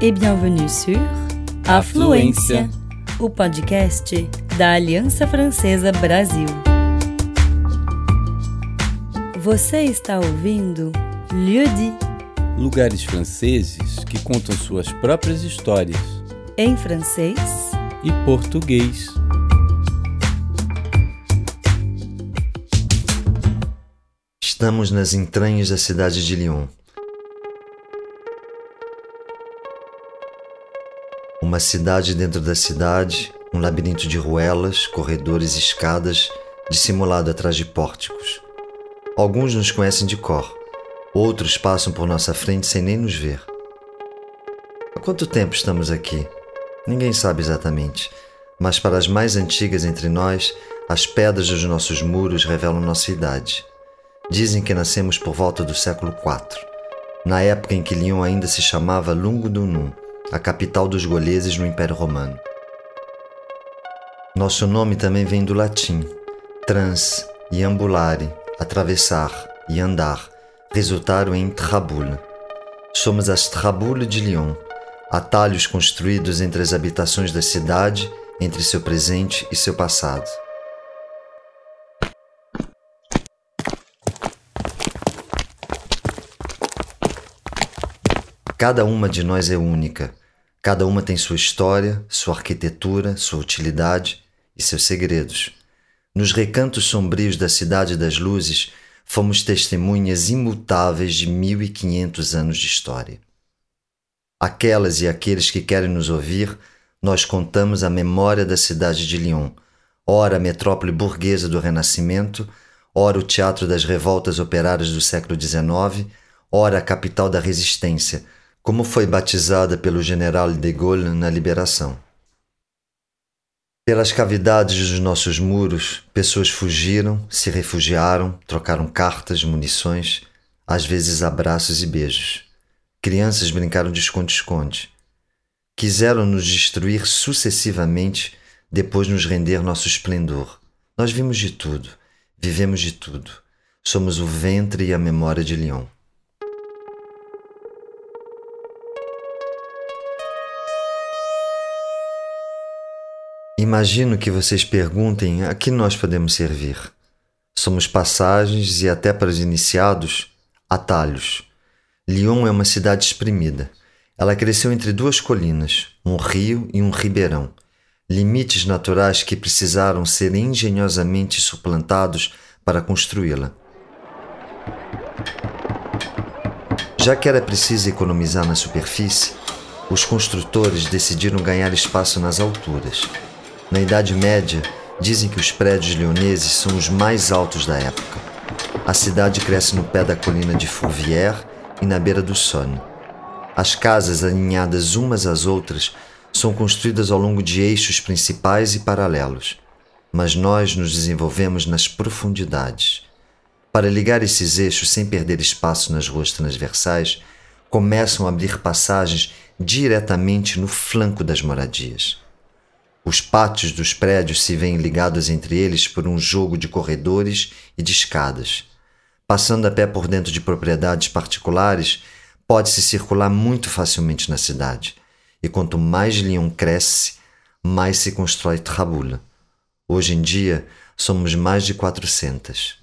et bienvenue sur Afluência, o podcast da Aliança Francesa Brasil. Você está ouvindo Lieu dit, Lugares franceses que contam suas próprias histórias em francês e português. Estamos nas entranhas da cidade de Lyon. Uma cidade dentro da cidade, um labirinto de ruelas, corredores e escadas, dissimulado atrás de pórticos. Alguns nos conhecem de cor, outros passam por nossa frente sem nem nos ver. Há quanto tempo estamos aqui? Ninguém sabe exatamente, mas para as mais antigas entre nós, as pedras dos nossos muros revelam nossa idade. Dizem que nascemos por volta do século IV, na época em que Lyon ainda se chamava Lungudunum, a capital dos goleses no Império Romano. Nosso nome também vem do latim, trans e ambulare, atravessar e andar, resultaram em trabule. Somos as trabule de Lyon, atalhos construídos entre as habitações da cidade, entre seu presente e seu passado. Cada uma de nós é única. Cada uma tem sua história, sua arquitetura, sua utilidade e seus segredos. Nos recantos sombrios da Cidade das Luzes, fomos testemunhas imutáveis de 1500 anos de história. Aquelas e aqueles que querem nos ouvir, nós contamos a memória da cidade de Lyon, ora a metrópole burguesa do Renascimento, ora o teatro das revoltas operárias do século XIX, ora a capital da resistência, como foi batizada pelo general de Gaulle na Liberação. Pelas cavidades dos nossos muros, pessoas fugiram, se refugiaram, trocaram cartas, munições, às vezes abraços e beijos. Crianças brincaram de esconde-esconde. Quiseram nos destruir sucessivamente, depois nos render nosso esplendor. Nós vimos de tudo, vivemos de tudo. Somos o ventre e a memória de Lyon. Imagino que vocês perguntem a que nós podemos servir. Somos passagens e, até para os iniciados, atalhos. Lyon é uma cidade exprimida. Ela cresceu entre duas colinas, um rio e um ribeirão, limites naturais que precisaram ser engenhosamente suplantados para construí-la. Já que era preciso economizar na superfície, os construtores decidiram ganhar espaço nas alturas. Na Idade Média, dizem que os prédios leoneses são os mais altos da época. A cidade cresce no pé da colina de Fourvière e na beira do Saône. As casas, alinhadas umas às outras, são construídas ao longo de eixos principais e paralelos, mas nós nos desenvolvemos nas profundidades. Para ligar esses eixos sem perder espaço nas ruas transversais, começam a abrir passagens diretamente no flanco das moradias. Os pátios dos prédios se veem ligados entre eles por um jogo de corredores e de escadas. Passando a pé por dentro de propriedades particulares, pode-se circular muito facilmente na cidade. E quanto mais Lyon cresce, mais se constrói Trabula. Hoje em dia, somos mais de 400.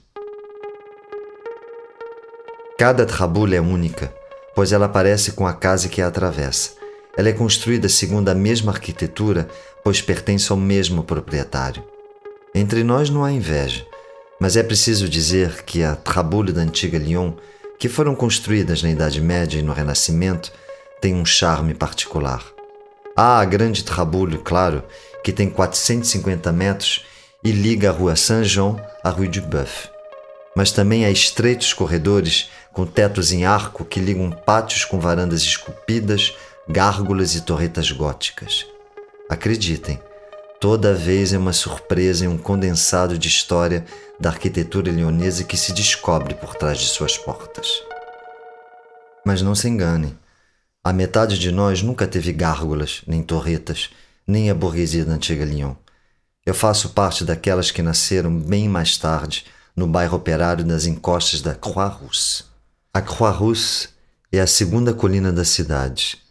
Cada Trabula é única, pois ela aparece com a casa que a atravessa ela é construída segundo a mesma arquitetura, pois pertence ao mesmo proprietário. Entre nós não há inveja, mas é preciso dizer que a Trabule da antiga Lyon, que foram construídas na Idade Média e no Renascimento, tem um charme particular. Há a grande Trabule, claro, que tem 450 metros e liga a Rua Saint-Jean à Rue du Boeuf. Mas também há estreitos corredores com tetos em arco que ligam pátios com varandas esculpidas gárgulas e torretas góticas. Acreditem, toda vez é uma surpresa e um condensado de história da arquitetura leonesa que se descobre por trás de suas portas. Mas não se enganem, a metade de nós nunca teve gárgulas, nem torretas, nem a burguesia da antiga Lyon. Eu faço parte daquelas que nasceram bem mais tarde, no bairro operário das encostas da Croix-Rousse. A Croix-Rousse é a segunda colina da cidade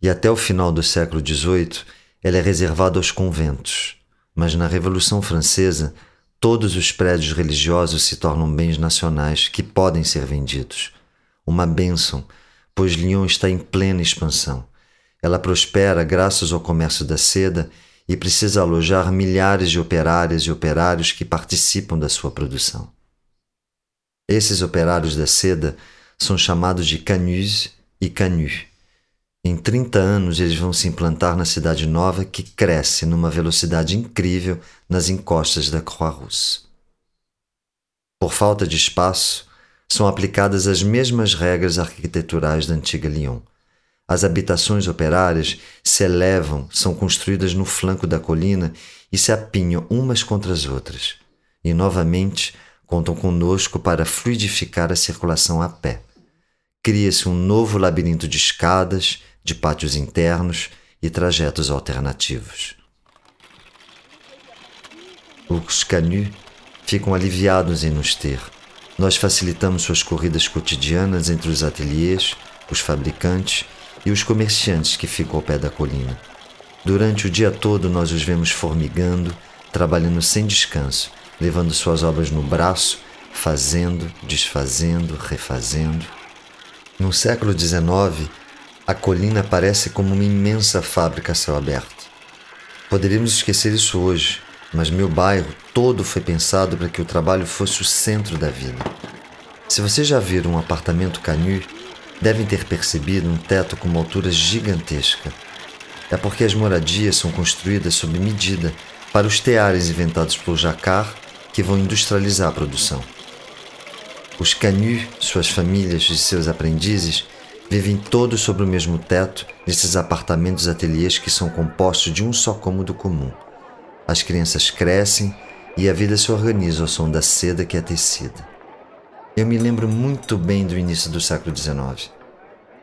e até o final do século XVIII ela é reservada aos conventos. Mas na Revolução Francesa, todos os prédios religiosos se tornam bens nacionais que podem ser vendidos. Uma bênção, pois Lyon está em plena expansão. Ela prospera graças ao comércio da seda e precisa alojar milhares de operárias e operários que participam da sua produção. Esses operários da seda são chamados de canus e canus. Em 30 anos, eles vão se implantar na cidade nova que cresce numa velocidade incrível nas encostas da Croix-Rousse. Por falta de espaço, são aplicadas as mesmas regras arquiteturais da antiga Lyon. As habitações operárias se elevam, são construídas no flanco da colina e se apinham umas contra as outras. E novamente contam conosco para fluidificar a circulação a pé. Cria-se um novo labirinto de escadas, de pátios internos e trajetos alternativos. Os canus ficam aliviados em nos ter. Nós facilitamos suas corridas cotidianas entre os ateliês, os fabricantes e os comerciantes que ficam ao pé da colina. Durante o dia todo nós os vemos formigando, trabalhando sem descanso, levando suas obras no braço, fazendo, desfazendo, refazendo. No século XIX, a colina parece como uma imensa fábrica a céu aberto. Poderíamos esquecer isso hoje, mas meu bairro todo foi pensado para que o trabalho fosse o centro da vida. Se você já viram um apartamento canhu, devem ter percebido um teto com uma altura gigantesca. É porque as moradias são construídas sob medida para os teares inventados por Jacquard que vão industrializar a produção. Os canhus, suas famílias e seus aprendizes Vivem todos sobre o mesmo teto nesses apartamentos ateliês que são compostos de um só cômodo comum. As crianças crescem e a vida se organiza ao som da seda que é tecida. Eu me lembro muito bem do início do século XIX.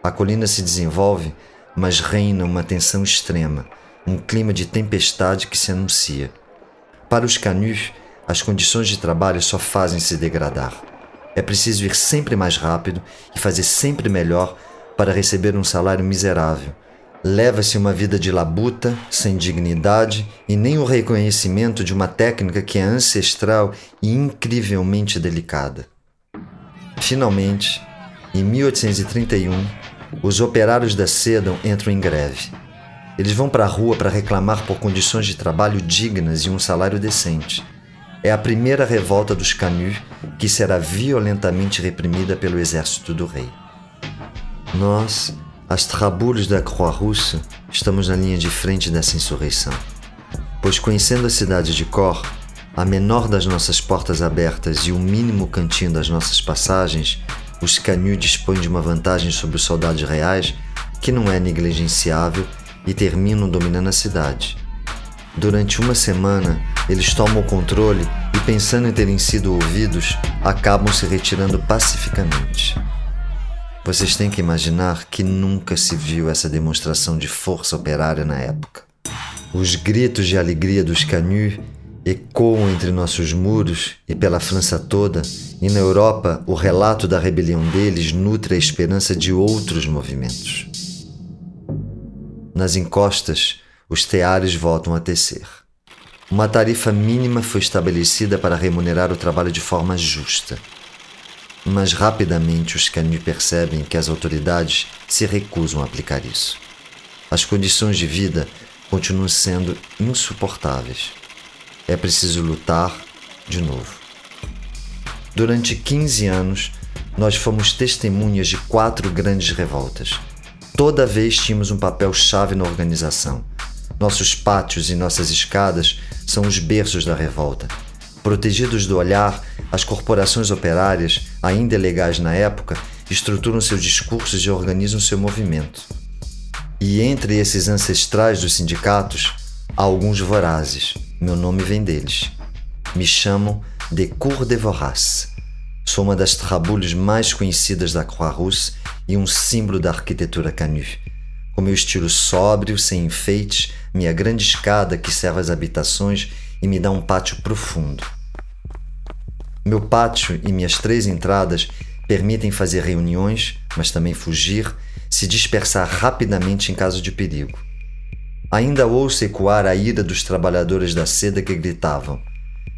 A colina se desenvolve, mas reina uma tensão extrema, um clima de tempestade que se anuncia. Para os canus, as condições de trabalho só fazem se degradar. É preciso ir sempre mais rápido e fazer sempre melhor para receber um salário miserável. Leva-se uma vida de labuta, sem dignidade e nem o reconhecimento de uma técnica que é ancestral e incrivelmente delicada. Finalmente, em 1831, os operários da seda entram em greve. Eles vão para a rua para reclamar por condições de trabalho dignas e um salário decente. É a primeira revolta dos Canus que será violentamente reprimida pelo exército do rei. Nós, as trabulhos da Croix-Rousse, estamos na linha de frente dessa insurreição. Pois conhecendo a cidade de Cor, a menor das nossas portas abertas e o mínimo cantinho das nossas passagens, os Canus dispõem de uma vantagem sobre os soldados reais que não é negligenciável e terminam dominando a cidade. Durante uma semana, eles tomam o controle e, pensando em terem sido ouvidos, acabam se retirando pacificamente. Vocês têm que imaginar que nunca se viu essa demonstração de força operária na época. Os gritos de alegria dos Canus ecoam entre nossos muros e pela França toda, e na Europa o relato da rebelião deles nutre a esperança de outros movimentos. Nas encostas, os teares voltam a tecer. Uma tarifa mínima foi estabelecida para remunerar o trabalho de forma justa. Mas rapidamente os Canus percebem que as autoridades se recusam a aplicar isso. As condições de vida continuam sendo insuportáveis. É preciso lutar de novo. Durante 15 anos, nós fomos testemunhas de quatro grandes revoltas. Toda vez tínhamos um papel-chave na organização. Nossos pátios e nossas escadas são os berços da revolta. Protegidos do olhar, as corporações operárias, ainda legais na época, estruturam seus discursos e organizam seu movimento. E entre esses ancestrais dos sindicatos, há alguns vorazes. Meu nome vem deles. Me chamam de Cour de Voraz. Sou uma das trabulhos mais conhecidas da Croix-Rousse e um símbolo da arquitetura canus. Com meu estilo sóbrio, sem enfeites, minha grande escada que serve às habitações e me dá um pátio profundo. Meu pátio e minhas três entradas permitem fazer reuniões, mas também fugir, se dispersar rapidamente em caso de perigo. Ainda ouço ecoar a ira dos trabalhadores da seda que gritavam: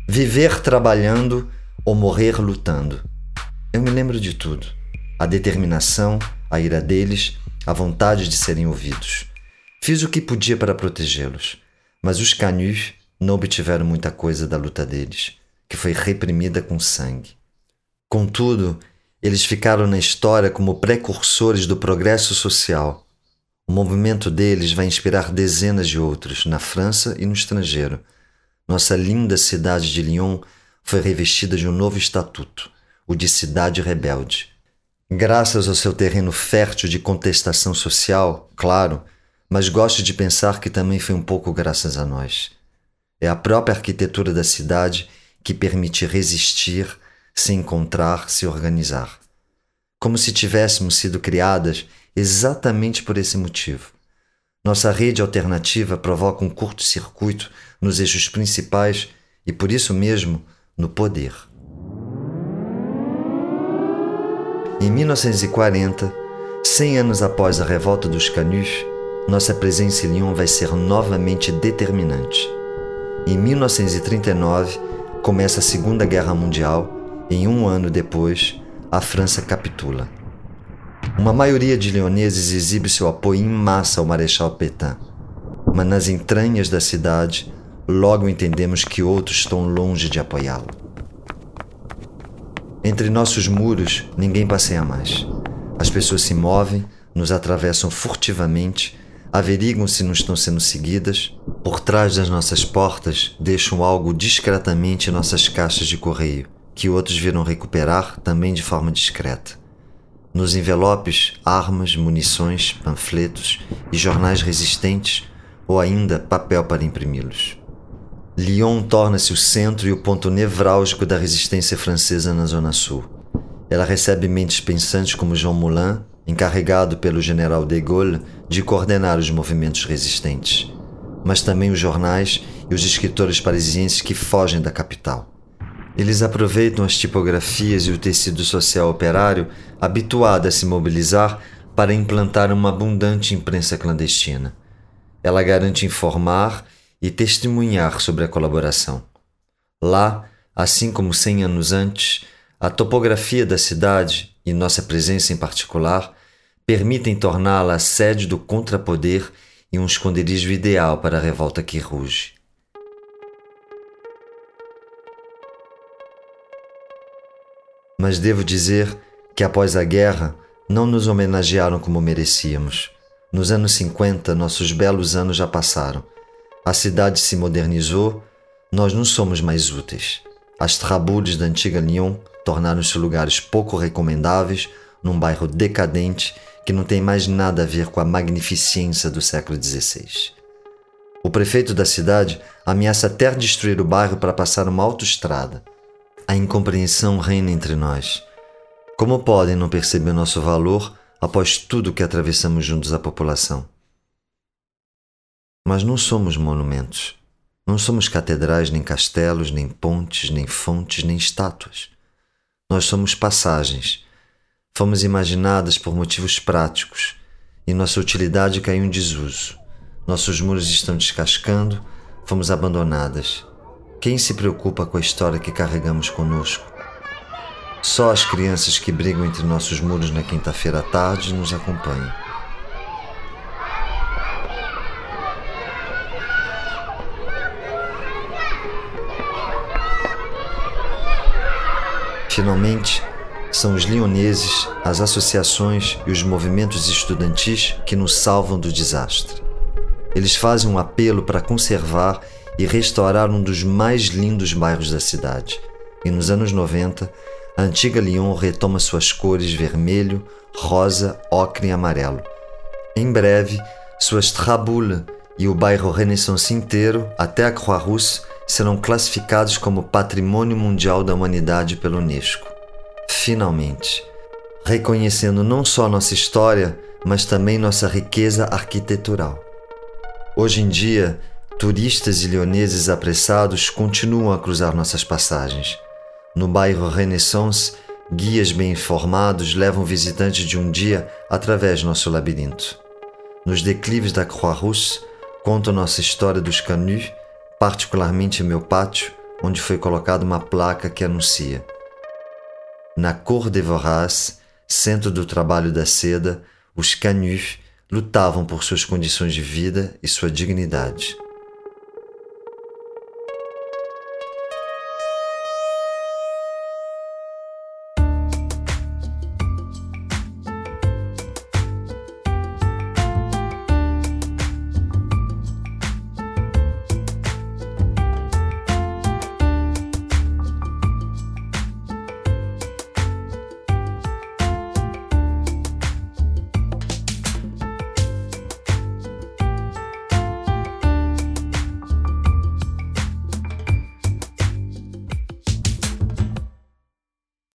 Viver trabalhando ou morrer lutando. Eu me lembro de tudo: a determinação, a ira deles, a vontade de serem ouvidos. Fiz o que podia para protegê-los, mas os canus não obtiveram muita coisa da luta deles, que foi reprimida com sangue. Contudo, eles ficaram na história como precursores do progresso social. O movimento deles vai inspirar dezenas de outros, na França e no estrangeiro. Nossa linda cidade de Lyon foi revestida de um novo estatuto, o de cidade rebelde. Graças ao seu terreno fértil de contestação social, claro, mas gosto de pensar que também foi um pouco graças a nós. É a própria arquitetura da cidade que permite resistir, se encontrar, se organizar. Como se tivéssemos sido criadas exatamente por esse motivo. Nossa rede alternativa provoca um curto-circuito nos eixos principais e, por isso mesmo, no poder. Em 1940, 100 anos após a revolta dos Canus, nossa presença em Lyon vai ser novamente determinante. Em 1939, começa a Segunda Guerra Mundial e, um ano depois, a França capitula. Uma maioria de leoneses exibe seu apoio em massa ao Marechal Pétain, mas nas entranhas da cidade, logo entendemos que outros estão longe de apoiá-lo. Entre nossos muros, ninguém passeia mais. As pessoas se movem, nos atravessam furtivamente, averiguam se não estão sendo seguidas. Por trás das nossas portas, deixam algo discretamente em nossas caixas de correio, que outros viram recuperar também de forma discreta. Nos envelopes, armas, munições, panfletos e jornais resistentes, ou ainda papel para imprimi-los. Lyon torna-se o centro e o ponto nevrálgico da resistência francesa na Zona Sul. Ela recebe mentes pensantes como Jean Moulin, encarregado pelo general de Gaulle de coordenar os movimentos resistentes, mas também os jornais e os escritores parisienses que fogem da capital. Eles aproveitam as tipografias e o tecido social operário habituado a se mobilizar para implantar uma abundante imprensa clandestina. Ela garante informar e testemunhar sobre a colaboração. Lá, assim como cem anos antes, a topografia da cidade e nossa presença em particular permitem torná-la a sede do contrapoder e um esconderijo ideal para a revolta que ruge. Mas devo dizer que após a guerra não nos homenagearam como merecíamos. Nos anos 50, nossos belos anos já passaram a cidade se modernizou, nós não somos mais úteis. As trabudes da antiga Lyon tornaram-se lugares pouco recomendáveis num bairro decadente que não tem mais nada a ver com a magnificência do século XVI. O prefeito da cidade ameaça até destruir o bairro para passar uma autoestrada. A incompreensão reina entre nós. Como podem não perceber nosso valor após tudo que atravessamos juntos a população? Mas não somos monumentos. Não somos catedrais, nem castelos, nem pontes, nem fontes, nem estátuas. Nós somos passagens. Fomos imaginadas por motivos práticos e nossa utilidade caiu em desuso. Nossos muros estão descascando, fomos abandonadas. Quem se preocupa com a história que carregamos conosco? Só as crianças que brigam entre nossos muros na quinta-feira à tarde nos acompanham. Finalmente, são os lioneses, as associações e os movimentos estudantis que nos salvam do desastre. Eles fazem um apelo para conservar e restaurar um dos mais lindos bairros da cidade. E nos anos 90, a antiga Lyon retoma suas cores vermelho, rosa, ocre e amarelo. Em breve, suas traboules e o bairro Renaissance inteiro, até a Croix-Rousse, serão classificados como Patrimônio Mundial da Humanidade pela Unesco. Finalmente, reconhecendo não só nossa história, mas também nossa riqueza arquitetural. Hoje em dia, turistas e leoneses apressados continuam a cruzar nossas passagens. No bairro Renaissance, Guias bem informados levam visitantes de um dia através de nosso labirinto. Nos declives da Croix-Rousse, conto nossa história dos canuts, particularmente meu pátio, onde foi colocada uma placa que anuncia. Na Cor de Voraz, centro do trabalho da seda, os canuts lutavam por suas condições de vida e sua dignidade.